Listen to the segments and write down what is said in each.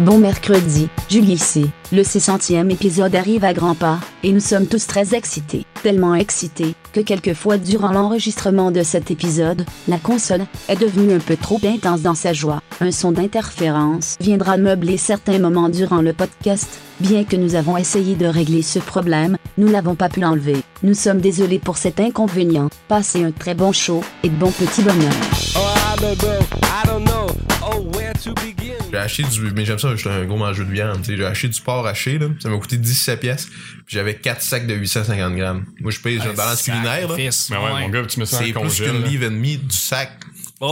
Bon mercredi, Julie ici. Le 600e épisode arrive à grands pas, et nous sommes tous très excités. Tellement excités, que quelquefois durant l'enregistrement de cet épisode, la console est devenue un peu trop intense dans sa joie. Un son d'interférence viendra meubler certains moments durant le podcast. Bien que nous avons essayé de régler ce problème, nous n'avons pas pu l'enlever. Nous sommes désolés pour cet inconvénient. Passez un très bon show et de bons petits bonheurs. Oh, J'ai acheté du. Mais j'aime ça, j'étais un gros mangeur de viande. tu sais. J'ai acheté du porc haché, là. Ça m'a coûté 17 pièces. Puis j'avais 4 sacs de 850 grammes. Moi, je paye, j'ai une balance culinaire, là. Mais ouais, mon gars, tu mets ça C'est en plus congèle. qu'une livre et demie du sac.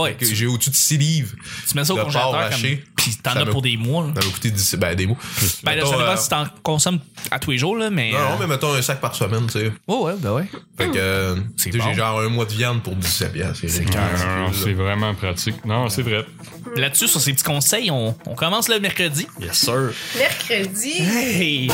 Ouais, Que tu, J'ai au-dessus de 6 livres. tu mets ça au congélateur comme, pis t'en as me- pour des mois. là. Ça m'a coûté 10, ben, des mots. Ben là, ça Mettons, dépend euh, si t'en consommes à tous les jours, là, mais... Non, non, euh, mais mettons un sac par semaine, tu sais. Ouais, ouais, ben ouais. Fait que, euh, bon. j'ai genre un mois de viande pour 17 pièces. C'est c'est vraiment pratique. Non, c'est vrai. Là-dessus, sur ces petits conseils, on, on commence le mercredi. Yes, sir. Mercredi. Hey!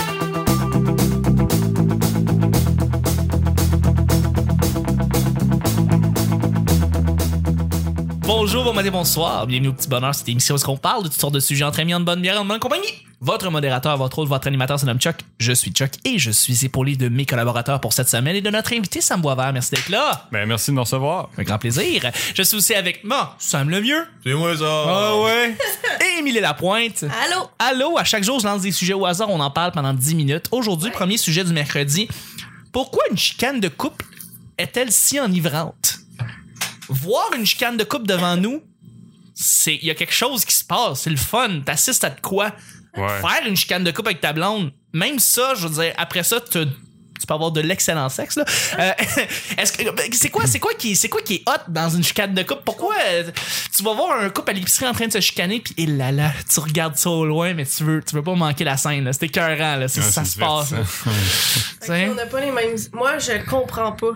Bonjour, bon matin, bonsoir. Bienvenue au Petit Bonheur, cette émission où est-ce qu'on parle de toutes sortes de sujets entre amis, en bonne bière, en bonne compagnie. Votre modérateur, votre autre, votre animateur se nomme Chuck. Je suis Chuck et je suis épaulé de mes collaborateurs pour cette semaine et de notre invité Sam Boisvert. Merci d'être là. Ben, merci de nous recevoir. Un grand plaisir. Je suis aussi avec moi, Sam Lemieux. C'est moi ça. Ah ouais. Et Émilie Lapointe. Allô? Allô, à chaque jour, je lance des sujets au hasard, on en parle pendant 10 minutes. Aujourd'hui, premier sujet du mercredi. Pourquoi une chicane de couple est-elle si enivrante? Voir une chicane de couple devant nous, c'est il y a quelque chose qui se passe, c'est le fun, t'assistes à de quoi? Ouais. Faire une chicane de couple avec ta blonde, même ça, je veux dire, après ça, tu tu peux avoir de l'excellent sexe là. Euh, est-ce que c'est quoi c'est quoi qui c'est quoi qui est hot dans une chicane de couple Pourquoi euh, tu vas voir un couple à l'épicerie en train de se chicaner puis et là là, tu regardes ça au loin mais tu veux tu veux pas manquer la scène là, c'est écœurant là, c'est Ouais, ça c'est se passe. là. On n'a pas les mêmes. Moi, je comprends pas.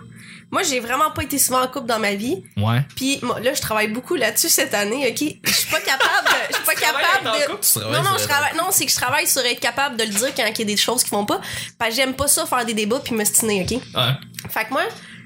Moi, j'ai vraiment pas été souvent en couple dans ma vie. Ouais. Puis moi, là, je travaille beaucoup là-dessus cette année, OK? Je suis pas capable de... Je suis pas capable de... Non, non, je travaille... Non, c'est que je travaille sur être capable de le dire quand il y a des choses qui vont pas. Parce que j'aime pas ça faire des débats puis m'estiner, OK? Ouais. Fait que moi,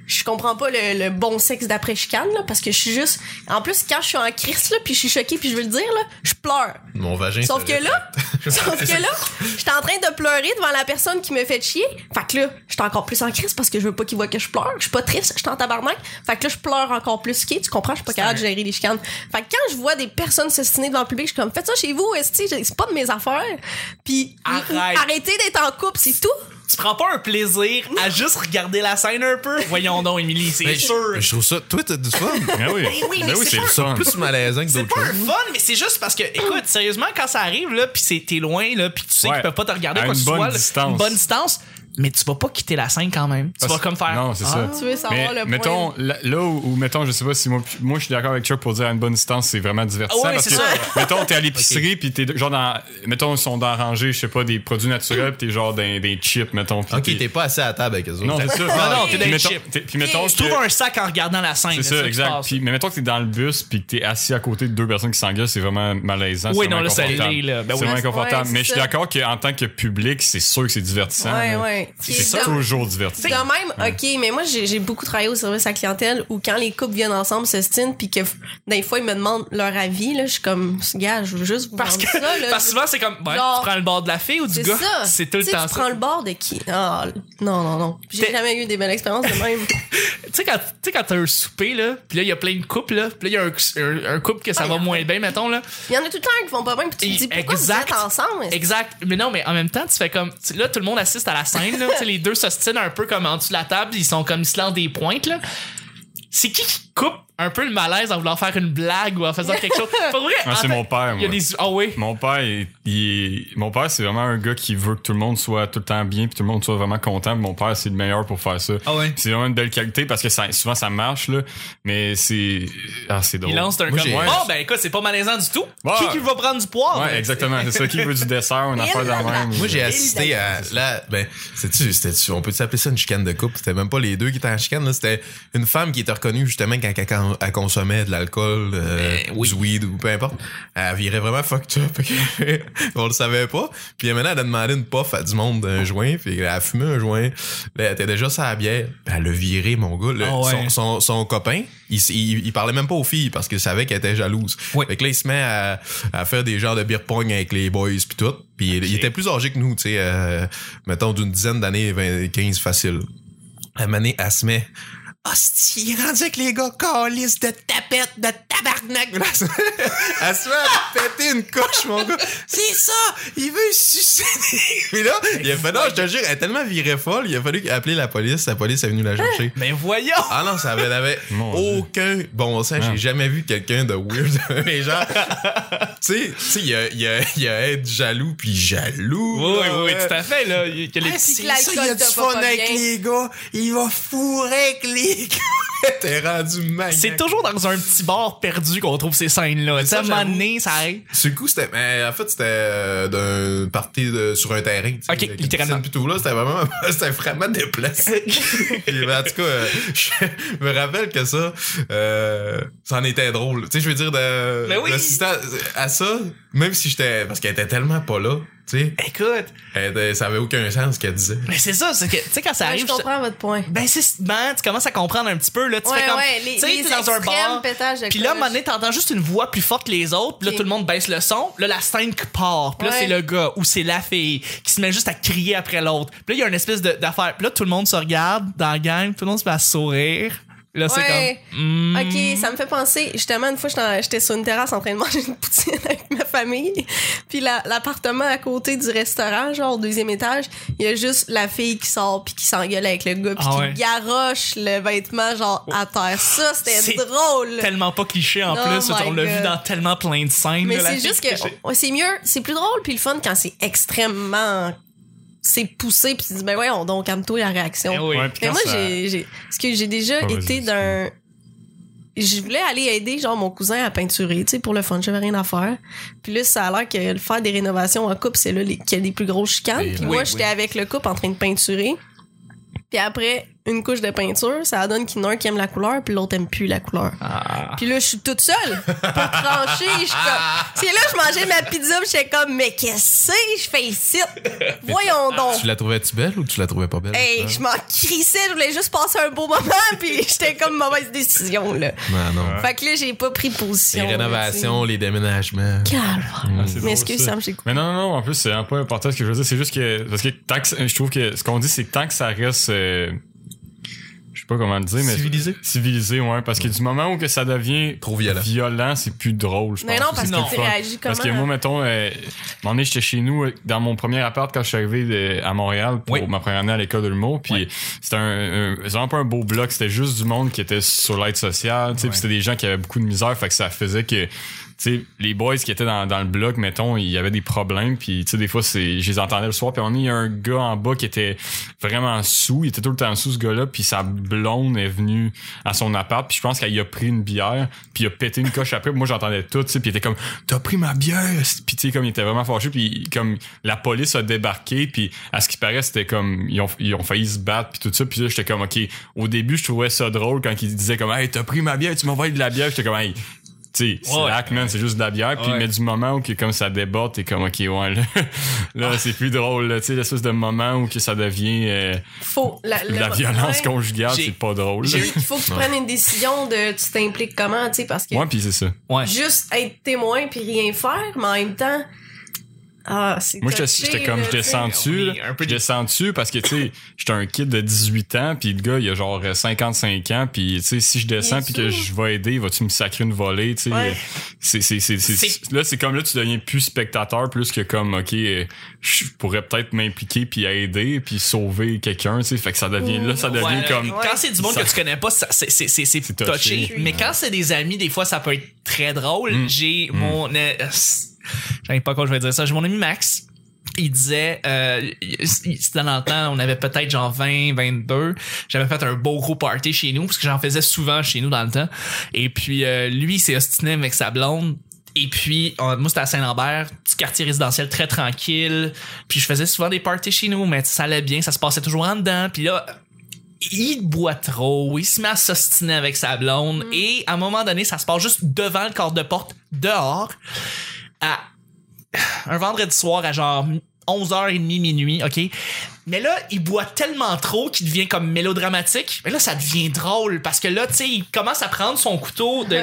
je comprends pas le, le bon sexe d'après chicane, là, parce que je suis juste... En plus, quand je suis en crise, là, puis je suis choquée puis je veux le dire, là, je pleure. Mon vagin. Sauf que là, sauf que là, j'étais en train de pleurer devant la personne qui me fait chier. Fait que là, j'étais encore plus en crise parce que je veux pas qu'il voit que je pleure. Je suis pas triste, j'étais en tabarnak. Fait que là, je pleure encore plus. Ok, tu comprends? Je suis pas capable de gérer les chicanes. Fait que quand je vois des personnes s'estiner devant le public, je suis comme, faites ça chez vous, esti, c'est pas de mes affaires? Puis Arrête. arrêtez d'être en couple, c'est tout. Tu prends pas un plaisir à juste regarder la scène un peu? Voyons donc Émilie, c'est Mais sûr. je, je trouve ça. Toi, t'as du fun. Ben oui. oui, mais Ben oui, c'est c'est le pas- fun. plus malaisant que C'est d'autres pas un fun, mais c'est juste parce que, écoute, sérieusement, quand ça arrive, là, pis c'est, t'es loin, là, pis tu sais Ouais. qu'ils peuvent pas te regarder À quoi que une ce soit, distance. une bonne distance, mais tu vas pas quitter la scène quand même. Tu vas comme faire. Non, c'est Ah. ça. Tu veux savoir Mais le mettons, point. là, là où, où, mettons, je sais pas si moi, moi je suis d'accord avec Chuck pour dire à une bonne distance, c'est vraiment divertissant. Ah ouais, parce c'est que, ça. mettons, t'es à l'épicerie, puis t'es genre dans, mettons, ils sont dans la rangée, je sais pas, des produits naturels, puis t'es genre dans des chips, mettons. Ok, t'es- pas assis à la table avec eux autres. Non, c'est ça. non, t'es dans Puis les mettons- chips. Puis mettons, Tu trouves un sac en regardant la scène. C'est ça, exact. Puis, mais mettons que t'es dans le bus puis que t'es assis à côté de deux personnes qui s'engueulent, c'est vraiment malaisant. Oui, c'est non, là, c'est inconfortable. Ben c'est oui. vraiment inconfortable. Mais c'est je suis d'accord qu'en tant que public, c'est sûr que c'est divertissant. Ouais, ouais. C'est Puis toujours divertissant. De même, ok, mais moi j'ai beaucoup travaillé au service à la clientèle où quand les couples viennent ensemble se stinent puis que des fois ils me demandent leur avis là, je suis comme gars, je veux juste vous Parce que, ça là. parce que souvent, c'est comme, ouais, Genre- tu prends le bord de la fille ou du C'est gars? ça. C'est tout le temps tu ça. prends le bord de qui? Ah, non non non. J'ai jamais eu des belles expériences de même. Tu sais, quand, tu sais, quand t'as un souper, là, pis là, il y a plein de couples, là, pis là, il y a un, un- un couple que ça Ah, va a. moins bien, mettons, là. Il y en a tout le temps qui vont pas bien puis tu te dis pourquoi Exact. vous êtes ensemble? Exact. Mais non, mais en même temps, tu fais comme. Là, tout le monde assiste à la scène, les deux s'ostinent un peu comme en dessous de la table, ils sont comme ils se lancent des pointes, là. C'est qui qui coupe un peu le malaise en voulant faire une blague ou en faisant quelque chose? Pas vrai? Ah, c'est fait, mon père, Il y a moi. des. Ah oui. Mon père, il, il est- mon père, c'est vraiment un gars qui veut que tout le monde soit tout le temps bien puis tout le monde soit vraiment content. Mon père, c'est le meilleur pour faire ça. Ah ouais. C'est vraiment une belle qualité parce que ça, souvent ça marche là, mais c'est ah c'est drôle. Il lance un Moi, comme. Bon, ben écoute, c'est pas malaisant du tout. Ouais. Qui qui va prendre du poivre? Ouais, exactement. C'est ça qui veut du dessert, une affaire de même. Moi, j'ai assisté à. Là, ben, sais-tu, c'était, on peut s'appeler ça une chicane de couple? C'était même pas les deux qui étaient en chicane, là. C'était une femme qui était reconnue, justement, quand elle elle consommait de l'alcool, euh, Ben oui. du weed ou peu importe, elle virait vraiment fucked up. On le savait pas. Puis maintenant, elle a demandé une puff à du monde d'un joint, puis elle a fumé un joint. Là, elle était déjà la bière. Puis Elle a viré, mon gars. Ah ouais. son, son, son copain, il, s- il, il parlait même pas aux filles parce qu'il savait qu'elle était jalouse. Oui. Fait que là, il se met à, à faire des genres de beer pong avec les boys puis tout. Puis il- il était plus âgé que nous, tu sais, euh, mettons d'une dizaine d'années, 20, 15 facile. À un moment donné, elle se met Hostie, il est rendu avec les gars calices de tapette, de tabarnak. Elle se- à péter une coche, mon gars. C'est ça! Il veut sucer. Puis là, il a fait, non, je te jure, elle est tellement virée folle, il a fallu appeler la police. La police est venue la chercher. Mais voyons! Ah non, ça avait, Dieu. aucun bon sens. Ah. J'ai jamais vu quelqu'un de weird. Mais genre, tu sais, tu sais, il y a, il y, a, il y a être jaloux puis jaloux. Oui, oui, là, oui, ouais. tout à fait, là. Il y a les Ah, petits- ça, il y a du fun avec bien. les gars. Il va fourrer avec les T'es rendu maniaque. C'est toujours dans un petit bar perdu qu'on trouve ces scènes-là. Ça, j'avoue. donné, ça arrive. Sur le coup, c'était. Mais en fait, c'était euh, d'un party de, sur un terrain. Ok, littéralement. tout là, c'était vraiment. C'était vraiment déplacé. Ben, en tout cas, euh, je me rappelle que ça, euh, ça en était drôle. Tu sais, je veux dire, de. Ben oui. à ça, même si j'étais. Parce qu'elle était tellement pas là, tu sais. Écoute, elle Ça avait aucun sens ce qu'elle disait. mais c'est ça, c'est que, tu sais, quand ça Ouais, arrive. je comprends votre point. Ben, c'est, ben, tu commences à comprendre un petit peu, là. Tu Ouais, fais comme. ouais, les- tu sais, les t'es dans un bar. Puis là, à un moment donné, t'entends juste une voix plus forte que les autres. Puis là, tout le monde baisse le son. Là, la scène qui part. Puis là, Ouais. c'est le gars ou c'est la fille qui se met juste à crier après l'autre. Puis là, il y a une espèce de- d'affaire. Puis là, tout le monde se regarde dans la gang. Tout le monde se met à sourire. Là, c'est Ouais. comme. hmm. Ok, ça me fait penser. Justement, une fois, j'étais sur une terrasse en train de manger une poutine avec ma famille. Puis la- l'appartement à côté du restaurant, genre au deuxième étage, il y a juste la fille qui sort puis qui s'engueule avec le gars puis Ah qui ouais. garoche le vêtement genre à terre. Ça, c'était drôle. Tellement pas cliché en Oh plus. On l'a vu dans tellement plein de scènes. Mais c'est juste que c'est mieux, c'est plus drôle puis le fun quand c'est extrêmement c'est poussé puis tu dis ben voyons donc calme-toi la réaction. Eh oui. Ouais, Mais moi, ça- j'ai, j'ai, parce que j'ai déjà été d'un. Je voulais aller aider, genre, mon cousin à peinturer, tu sais, pour le fun. J'avais rien à faire. Puis là, ça a l'air que le faire des rénovations en couple, c'est là qu'il y a les plus grosses chicanes. Puis oui, moi, oui. j'étais avec le couple en train de peinturer. Puis après, une couche de peinture, ça donne qu'il y en a un qui aime la couleur, puis l'autre aime plus la couleur. Ah. Puis là, je suis toute seule pour trancher. Je suis comme... C'est là, je mangeais ma pizza, puis j'étais comme, mais qu'est-ce que je fais ici? Voyons donc. Tu la trouvais-tu belle ou tu la trouvais pas belle? Hey, je m'en crissais, je voulais juste passer un beau moment, puis j'étais comme mauvaise décision, là. Non, non. Fait que là, j'ai pas pris position. Les rénovations, les déménagements. Calme. Ah, c'est Mais excuse, ça. Sam, j'ai coupé. Mais non, non, non, en plus, c'est un peu important ce que je veux dire. C'est juste que, parce que tant que, je trouve que ce qu'on dit, c'est que tant que ça reste, euh, sais pas comment le dire, mais. Civilisé? Civilisé, ouais. Parce que du moment où que ça devient Trop violent. violent, c'est plus drôle, je pense. Mais non, parce ce que tu réagis comment? Parce que moi, mettons, euh, à un moment donné, j'étais chez nous, euh, dans mon premier appart, quand je suis arrivé de- à Montréal pour Oui. ma première année à l'école de l'humour. Puis c'était un, un- c'est vraiment pas un beau bloc, c'était juste du monde qui était sur l'aide sociale, tu sais, puis c'était des gens qui avaient beaucoup de misère, fait que ça faisait que sais, les boys qui étaient dans, dans le bloc, mettons, il y avait des problèmes, puis tu sais, des fois, c'est, je les entendais le soir, puis on y a un gars en bas qui était vraiment sous, il était tout le temps sous ce gars-là, puis sa blonde est venue à son appart, puis je pense qu'elle a pris une bière, puis il a pété une coche après, moi j'entendais tout, tu sais, puis il était comme, t'as pris ma bière, puis tu sais, comme il était vraiment fâché, puis comme la police a débarqué, puis à ce qui paraît, c'était comme, ils ont, ils ont failli se battre, puis tout ça, puis là, j'étais comme, ok, au début, je trouvais ça drôle quand il disait comme, hey, t'as pris ma bière, tu m'envoies de la bière, j'étais comme, hey, tu sais, c'est Ouais. hack, man, c'est juste de la bière. Puis, Ouais. mais du moment où que, comme ça déborde, t'es comme, OK, ouais, là, là c'est plus drôle, tu sais, l'espèce de moment où que ça devient euh, Faut. La, le- la violence ouais. conjugale, c'est pas drôle. Il faut que tu prennes une décision de tu t'impliques comment, tu sais, parce que Ouais, puis c'est ça. Ouais. juste être témoin puis rien faire, mais en même temps. Ah, c'est Moi, j'étais comme, Oui, un peu je descends dessus parce que, tu sais, j'étais un kid de 18 ans, puis le gars, il a genre 55 ans, puis, tu sais, si je descends puis que je vais aider, vas-tu me sacrer une volée, tu sais? Ouais. C'est, c'est, c'est, là, c'est comme là, tu deviens plus spectateur, plus que comme, OK, euh, je pourrais peut-être m'impliquer puis aider puis sauver quelqu'un, tu sais. Fait que ça devient, là, ça devient Ouais, comme, Quand c'est du monde Ça- que tu connais pas, c'est c'est- c'est- c'est C'est touché. touché. Mais quand c'est des amis, des fois, ça peut être très drôle. Mm. J'ai mon. euh, J'arrive pas quand je vais dire ça. J'ai mon ami Max. Il disait, euh, c'était dans le temps, on avait peut-être genre 20, 22. J'avais fait un beau gros party chez nous, parce que j'en faisais souvent chez nous dans le temps. Et puis, euh, lui, il s'est ostiné avec sa blonde. Et puis, on- moi, c'était à Saint-Lambert, petit quartier résidentiel très tranquille. Puis, je faisais souvent des parties chez nous, mais ça allait bien, ça se passait toujours en dedans. Puis là, il boit trop, il se met à s'ostiner avec sa blonde et à un moment donné, ça se passe juste devant le corps de porte dehors à un vendredi soir à genre 11h30 minuit, OK? Mais là, il boit tellement trop qu'il devient comme mélodramatique. Mais là, ça devient drôle parce que là, tu sais, il commence à prendre son couteau de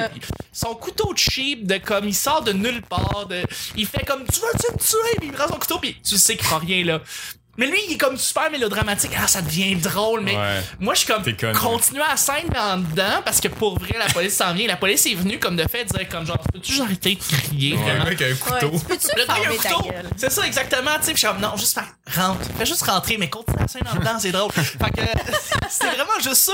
son couteau de cheap de comme il sort de nulle part, de il fait comme tu veux tu me tuer, puis il prend son couteau puis tu sais qu'il fera rien là. Mais lui, il est comme super mélodramatique. Ah, ça devient drôle. Mais Ouais. moi, je suis comme, continue à la scène en dedans parce que pour vrai, la police s'en vient. La police est venue comme de fait dire comme genre, peux-tu juste arrêter de crier Le vraiment? mec a un Ouais, couteau. tu peux-tu Le fermer ta couteau. gueule? C'est ça, exactement. Tu sais, puis je suis comme, non, juste faire, rentre. Fais juste rentrer, mais continue la scène en dedans, c'est drôle. Fait que, c'est vraiment juste ça.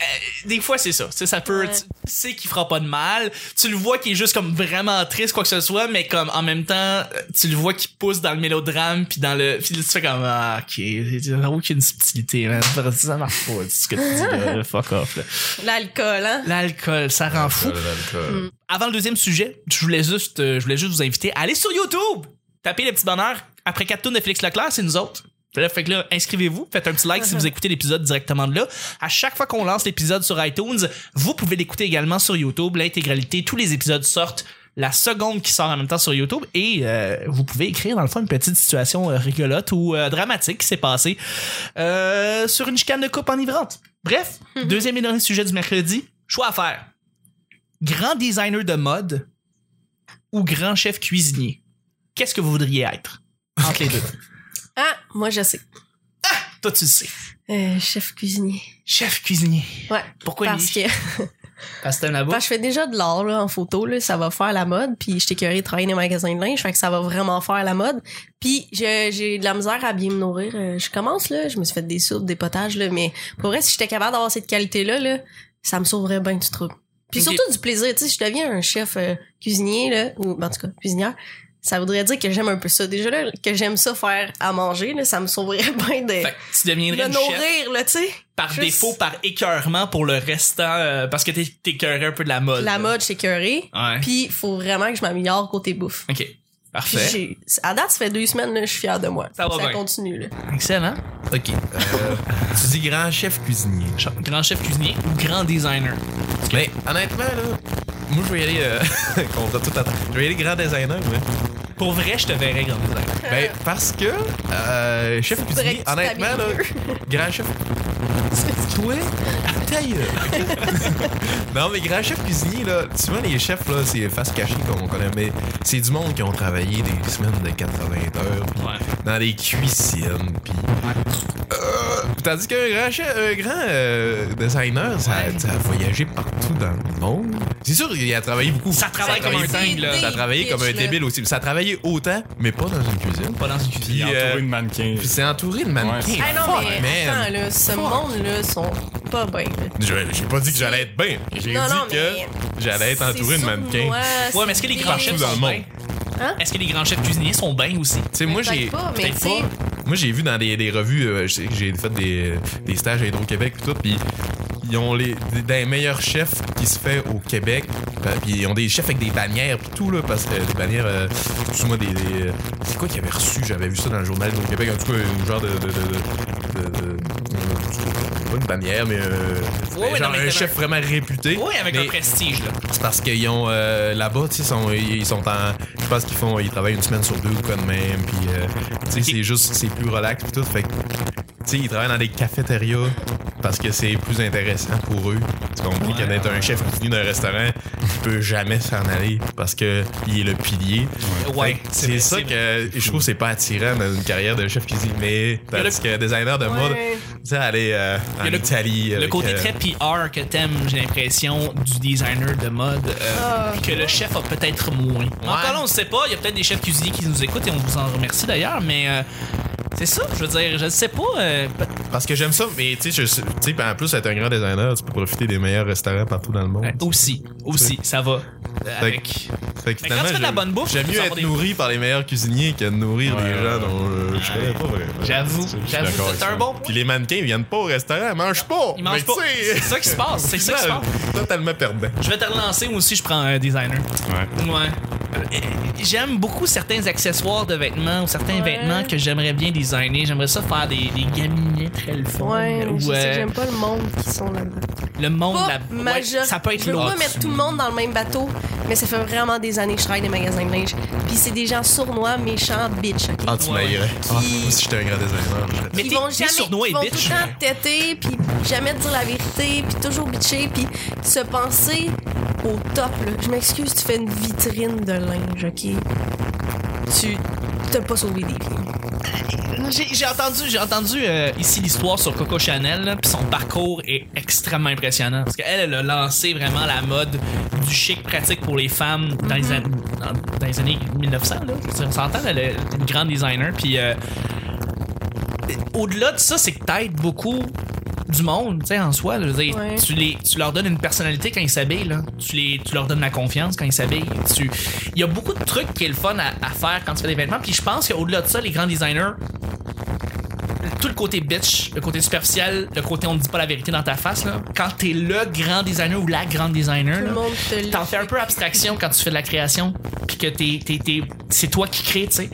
Euh, des fois, c'est ça. Tu sais, ça peut, Ouais. tu sais qu'il fera pas de mal. Tu le vois qu'il est juste comme vraiment triste, quoi que ce soit, mais comme en même temps, euh, tu le vois qu'il pousse dans le mélodrame, puis dans le, puis tu fais comme, ah, ok, j'avoue qu'il y a une subtilité, man. Ça marche pas, ce que tu dis, là. Fuck off, là. L'alcool, hein? L'alcool, ça rend fou L'alcool. avant le deuxième sujet, je voulais juste, euh, je voulais juste vous inviter à aller sur YouTube. Tapez le petit bonheur. Après 4 tours de Félix Leclerc, c'est nous autres. Fait là, fait que là, inscrivez-vous, faites un petit like si vous écoutez l'épisode directement de là. À chaque fois qu'on lance l'épisode sur iTunes, vous pouvez l'écouter également sur YouTube. L'intégralité, tous les épisodes sortent la seconde qui sort en même temps sur YouTube et euh, vous pouvez écrire dans le fond une petite situation euh, rigolote ou euh, dramatique qui s'est passée euh, sur une chicane de coupe enivrante. Bref, deuxième et dernier sujet du mercredi, choix à faire. Grand designer de mode ou grand chef cuisinier? Qu'est-ce que vous voudriez être? Entre les deux. Ah, moi, je sais. Toi, tu le sais. Euh, chef cuisinier. Chef cuisinier. Ouais. Pourquoi Parce lui? que, Parce que la bouffe? parce que je fais déjà de l'art là, en photo, là, ça va faire la mode. Puis je t'ai de travailler dans les magasins de linge, fait que ça va vraiment faire la mode. Puis je- j'ai de la misère à bien me nourrir. Euh, Je commence là, je me suis fait des soupes, des potages là, mais pour vrai, si j'étais capable d'avoir cette qualité là, ça me sauverait bien du trouble. Puis surtout du plaisir, tu sais, si je deviens un chef euh, cuisinier là, ou en tout cas cuisinière, ça voudrait dire que j'aime un peu ça. Déjà là, que j'aime ça faire à manger, là, ça me sauverait bien de Fait que tu deviendrais une chef nourrir là, tu sais. par juste- défaut, par écœurement pour le restant, euh, parce que t'es t'écœurais un peu de la mode. La là. mode, c'est curé. Ouais. Puis faut vraiment que je m'améliore côté bouffe. OK. Parfait. à date, ça fait deux semaines, là, je suis fière de moi. Ça va bien. continue, là. Excellent. Ok. Euh, tu dis grand chef cuisinier. Grand chef cuisinier ou grand designer? Mais honnêtement, là, moi je vais y aller euh, contre tout attendre. Je vais y aller grand designer, mais. Pour vrai, je te verrais grand designer. Ben, parce que euh, chef cuisinier, honnêtement, là, grand chef. Toi, ta gueule. Non, mais grand chef cuisinier, là, souvent les chefs, là, c'est face cachée qu'on connaît, mais c'est du monde qui ont travaillé des semaines de 80 heures, Ouais. dans des cuisines, puis. Euh, tandis qu'un grand chef, un grand euh, designer, ça, ça a voyagé partout dans le monde. C'est sûr, il a travaillé beaucoup. Ça travaille Ça comme un dingue, là. Ça a travaillé comme un débile aussi. Ça a travaillé autant, mais pas dans une cuisine. Pas dans une cuisine. Puis, entouré euh, de mannequins. Puis c'est entouré de mannequins. Ouais. Ah non, mais man. attends, là, ce monde-là sont pas bien. J'ai pas dit que j'allais être bien. J'ai dit Non, non, que mais j'allais être entouré de mannequins. Ouais, mais est-ce que les c'est grands chefs dans sont le bien? monde. Hein? Est-ce que les grands chefs cuisiniers sont bien aussi? Tu sais, moi, j'ai. Moi, j'ai vu dans des, des revues, euh, j'ai fait des, des stages à Hydro-Québec et tout, puis ils ont les, des, meilleurs chefs qui se fait au Québec. euh, Puis ils ont des chefs avec des bannières pis tout, là, parce que des bannières, euh, excuse-moi, des. des- c'est quoi qu'ils avaient reçu? J'avais vu ça dans le journal Hydro-Québec, en tout cas, un genre de. de, de, de, euh, pas une bannière, mais. euh, Ouais, ouais, genre non, mais un chef un- vraiment réputé. Oui, avec mais- un prestige, là. c'est parce qu'ils ont euh, là-bas, tu sais, sont- ils sont en. Je pense qu'ils font. Ils travaillent une semaine sur deux ou quoi de même. Puis, euh, tu sais, c'est juste. C'est plus relax puis tout. Fait que. Tu sais, ils travaillent dans des cafétérias parce que c'est plus intéressant pour eux. Tu comprends que d'être un chef cuisinier d'un restaurant qui peut jamais s'en aller parce que il est le pilier. Ouais, c'est ça que je trouve que c'est pas attirant dans une carrière de chef cuisinier. Mais tandis que designer de mode, Ouais. Sais, aller euh, en le- Italie. Le avec, côté euh, très PR que t'aimes, j'ai l'impression, du designer de mode, euh, Ah. que le chef a peut-être moins. Encore là, on ne sait pas. Il y a peut-être des chefs cuisiniers qui nous écoutent et on vous en remercie d'ailleurs, mais euh, c'est ça. Je veux dire, je ne sais pas. euh, Parce que j'aime ça, mais tu sais, je- tu sais, en plus, être un grand designer, tu peux profiter des meilleurs restaurants partout dans le monde. aussi, aussi, ça va. avec. Fait que Mais quand tu fais de la j'aime- bonne bouffe, j'aime tu mieux peux être des- nourri par les meilleurs cuisiniers que de nourrir Ouais, des ouais, gens dont euh, je connais pas vraiment. J'avoue, j'avoue, c'est un bon point. Puis les mannequins, ils viennent pas au restaurant, ils mangent pas. Ils mangent Mais pas. tu sais, C'est ça qui se passe, c'est ça qui se passe. Totalement perdant. Je vais te relancer, moi aussi, je prends un designer. Ouais. Ouais. Euh, J'aime beaucoup certains accessoires de vêtements ou certains Ouais. vêtements que j'aimerais bien designer. J'aimerais ça faire des, des gaminets très le fun. Ouais, ou je sais euh, j'aime pas le monde qui sont là-dedans. le monde, Pas la... ouais, majeur- ça peut être Je veux lourd. pas mettre tout le monde dans le même bateau, mais ça fait vraiment des années que je travaille dans des magasins de linge. Puis c'est des gens sournois, méchants, bitch. ok? Ah, tu Ouais. m'aillerais. Ah, moi aussi, j'étais un grand designer. Mais Ils vont jamais, sournois ils vont bitch. tout le temps têter, puis jamais dire la vérité, puis toujours bitcher, puis se penser au top. Là. Je m'excuse, tu fais une vitrine de linge, ok? Tu t'as pas sauvé des vies. J'ai entendu, j'ai entendu euh, ici l'histoire sur Coco Chanel, puis son parcours est extrêmement impressionnant. Parce qu'elle, elle a lancé vraiment la mode du chic pratique pour les femmes dans, les, an- dans, dans les années 1900. Là. On s'entend, elle est une grande designer. Puis euh, au-delà de ça, c'est que t'aides beaucoup du monde, tu sais, en soi. là. Je veux dire, Ouais. tu, les, tu leur donnes une personnalité quand ils s'habillent. là. Tu, les, tu leur donnes la confiance quand ils s'habillent. Tu- Il y a beaucoup de trucs qui est le fun à, à faire quand tu fais des vêtements. Puis je pense qu'au-delà de ça, les grands designers, tout le côté bitch, le côté superficiel, le côté on ne dit pas la vérité dans ta face, là, quand t'es le grand designer ou la grande designer, te t'en fais un peu abstraction quand tu fais de la création, puis que t'es, t'es, t'es- c'est toi qui crée, tu sais.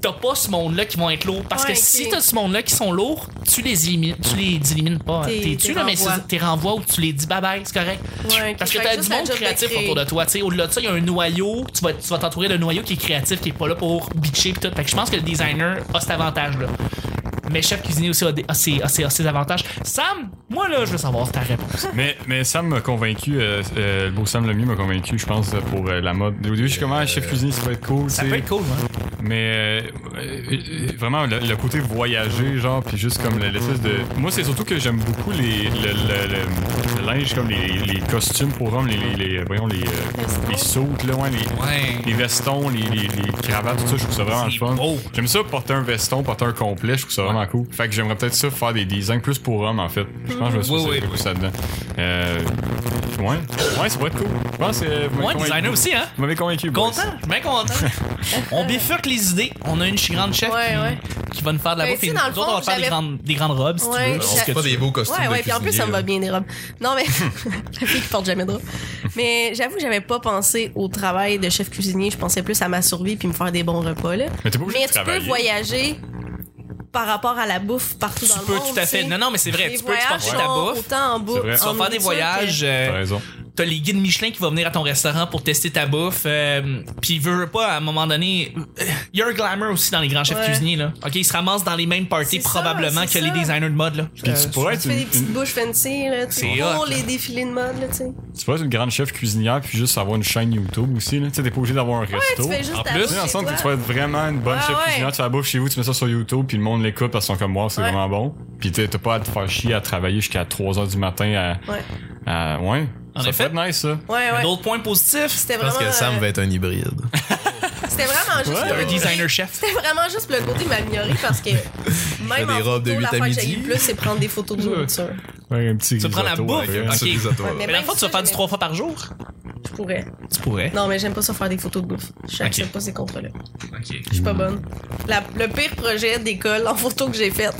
T'as pas ce monde-là qui vont être lourds. Parce Ouais, que si ok. t'as ce monde-là qui sont lourds, tu les élimines, tu les élimines pas. T'es- t'es là, mais t'es renvoies ou tu les dis bye bye, c'est correct. Ouais, Parce que t'as du monde créatif autour de toi. tu. Au-delà de ça, il y a un noyau. Tu vas, tu vas t'entourer d'un noyau qui est créatif, qui est pas là pour bitcher pis tout. Fait que je pense que le designer a cet avantage-là. Mais chef cuisinier aussi a, des- a ses, a ses- a ses avantages. Sam, moi là, je veux savoir ta réponse. Mais, mais Sam m'a convaincu, euh, euh, le beau Sam Lemieux m'a convaincu, je pense, pour euh, la mode. Au début, je suis comme, ah, chef cuisinier, ça va être cool, Ça tu peut être cool, hein. Mais euh, euh, vraiment, le, le côté voyager, genre, puis juste comme l'espèce de. Moi, c'est surtout que j'aime beaucoup les, le, le- le- linge, comme les, les costumes pour hommes, les, les, les- voyons, les, euh, les sautes, là, ouais, les, les vestons, les, cravates, tout ça, je trouve ça vraiment le fun. J'aime ça, porter un veston, porter un complet, je trouve ça vraiment cool. Fait que j'aimerais peut-être ça faire des designs plus pour hommes, en fait. Je pense que je me suis Oui, oui. ça dedans. Euh, ouais, ouais, ça pourrait être cool. Je pense que. vous m'avez Ouais, convaincu. designer aussi, hein? Vous m'avez convaincu. boys. Content, je suis bien content. on bifurque les idées. On a une grande chef Ouais, qui, ouais. qui va nous faire de la Ben, bouffe. tu sais, nous dans le autres, on va faire des j'avais- grandes, des grandes robes, si Ouais, tu veux. Fait pas des beaux costumes Ouais, de ouais, puis en plus, ça me va bien des robes. Non, mais. la fille qui porte jamais de robe. Mais j'avoue que j'avais pas pensé au travail de chef cuisinier. Je pensais plus à ma survie puis me faire des bons repas, là. Mais t'es pas obligé Mais de tu peux travailler. voyager par rapport à la bouffe partout dans Tu le peux monde. tout à fait. tu. Non, non, mais c'est vrai. Les Tu peux exporter ta bouffe. Autant en bouffe. Tu vas faire des voyages. euh, T'as raison. T'as les guides Michelin qui vont venir à ton restaurant pour tester ta bouffe. Euh, Puis ils veulent pas, à un moment donné. Il y a un glamour aussi dans les grands chefs Ouais. cuisiniers. Là. OK, ils se ramassent dans les mêmes parties ça, probablement que les designers de mode. Là. Puis Euh, tu pourrais Tu être fais des une, petites une- bouches fancy, là, pour hot, les défilés de mode, là, tu sais. tu pourrais être une grande chef cuisinière puis juste avoir une chaîne YouTube aussi. Là. Tu sais, t'es pas obligé d'avoir un Ouais, resto. tu fais juste En plus, Tu sais, dans le chez sens que toi. tu vas être vraiment une bonne chef ouais. cuisinière, tu fais la bouffe chez vous, tu mets ça sur YouTube, puis le monde l'écoute parce qu'ils sont comme moi, c'est Ouais. vraiment bon. Puis t'as pas à te faire chier à travailler jusqu'à 3 h du matin à. Ouais. à- ouais. En ça effet. peut être nice, ça. Ouais, ouais. D'autres points positifs. C'était Je pense vraiment. que Sam euh, va être un hybride. C'était vraiment juste. Ouais. le- designer chef. C'était vraiment juste le côté m'améliorer parce que même des en robes de photo, 8 l'affaire à que j'aille midi. le plus, c'est prendre des photos de nourriture. Ouais, un petit Tu prends la bouffe. Ouais, Mais même la fois, tu vas faire du trois fois par jour? Je pourrais. Tu pourrais. Non, mais j'aime pas ça faire des photos de bouffe. Je n'accepte Ok. pas ces contrats-là. OK. Je suis pas bonne. La- le pire projet d'école en photo que j'ai fait,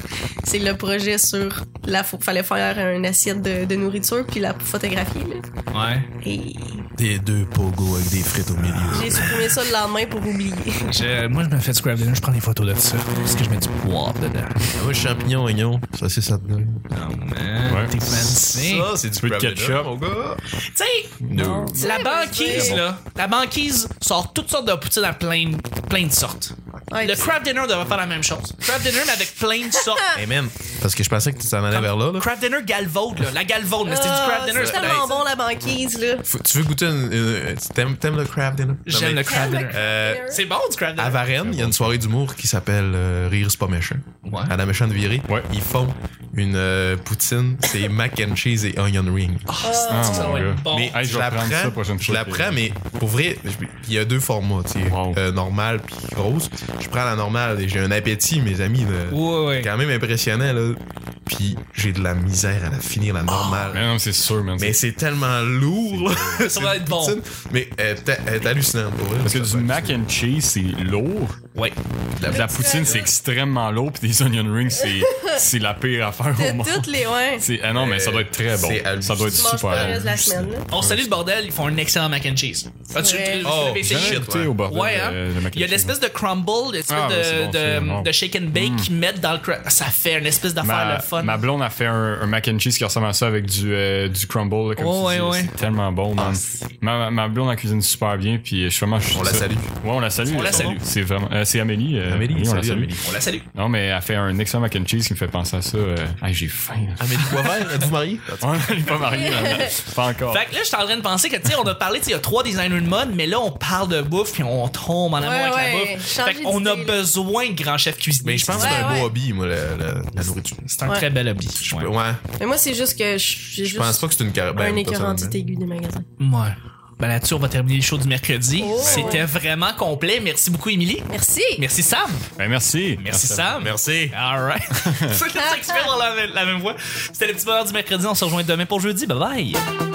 c'est le projet sur la faut, fallait faire une assiette de, de nourriture puis la photographier. Là. Ouais. Et Des deux pogos avec des frites au milieu. j'ai supprimé ça le lendemain pour oublier. Je- moi, je me fais crab dinner, je prends des photos de ça. Parce que je mets du poivre dedans. Ah ouais, champignons, oignons. Ça, c'est ça dedans. Non, man. Ouais. T'es fancy. Ça, c'est du peu de ketchup. mon gars. Tu sais, No. la banquise, là, la banquise sort toutes sortes de poutines à plein, plein de sortes. Ouais, Le crab dinner devrait faire la même chose. Crab dinner, mais avec plein de sortes. Man, parce que je pensais que tu t'en allais vers là. là. Crab dinner galvaude, là. La galvaude, mais c'était du crab Ah, dinner. C'est tellement bon la banquise là. Faut- tu veux goûter une. une- t'aimes, t'aimes le crab dinner? J'aime le crab dinner. Euh, C'est bon, du crab dinner. à Varennes, il y a une soirée d'humour qui s'appelle euh, Rire c'est pas méchant. Ouais. À la méchante virée. Ouais. Ils font une euh, poutine, c'est mac and cheese et onion ring. Ah, ça mon va gars. être bon. mais Hey, je la prends, ça la prochaine je fois la prends, mais pour vrai, il y a deux formats, tu sais, Wow. euh, normal puis grosse. Je prends la normale et j'ai un appétit, mes amis. là. Ouais, ouais. quand même impressionnant là. puis j'ai de la misère à la finir la normale. Mais non, c'est sûr, man. Mais c'est tellement lourd, là. Ça va être bon. Poutine. Mais elle est hallucinante, pour vrai. Parce que du mac and cheese, c'est lourd. Ouais. La, la poutine, c'est extrêmement lourd. Puis des onion rings, c'est, c'est la pire affaire au monde. toutes les, ouais. C'est, ah non, mais ça doit être très bon. Ça doit être super bon. On salue le bordel, ils font un excellent mac and cheese. As-tu Oh, essayé? Ouais. au bordel. Ouais, hein? Il y a l'espèce de crumble, l'espèce Ah, de, de, c'est bon. de shake and bake qu'ils mettent dans le cra- Ça fait une espèce d'affaire le fun. ma blonde a fait un, un mac and cheese qui ressemble à ça avec du, euh, du crumble. là, comme Oh, tu dis. ouais, ouais. C'est tellement bon, man. Ah, ma, ma blonde la cuisine super bien. Puis je suis vraiment. On la salue. Ouais, on la salue. On la salue. C'est vraiment. Euh, c'est Amélie. euh, Amélie, oui, on la salut, salue. Amélie. On la salue. Non, mais elle a fait un excellent mac and cheese qui me fait penser à ça. Euh, ah, j'ai faim. Amélie Boisvert, êtes-vous mariée? Ouais, elle est pas mariée. Pas encore. Fait que là, je suis en train de penser que, tu sais, on a parlé, tu sais, il y a trois designers de mode, mais là, on parle de bouffe puis on tombe en amour Ouais, avec ouais, la bouffe. Fait qu'on a besoin de grands chefs cuisiniers. Mais je pense que c'est un beau hobby, moi, la, la, la nourriture. c'est un très bel hobby. Ouais. Mais moi, c'est juste que je- pense pas que c'est une carrière. un écœurantite aiguë des magasins. Ouais. Ben là-dessus, on va terminer le show du mercredi. Oh. C'était vraiment complet. Merci beaucoup, Émilie. Merci! Merci, Sam. Ben, merci. Merci, Sam. Merci. All right. c'est dans la, la même voix. C'était le petit bonheur du mercredi. On se rejoint demain pour jeudi. Bye bye.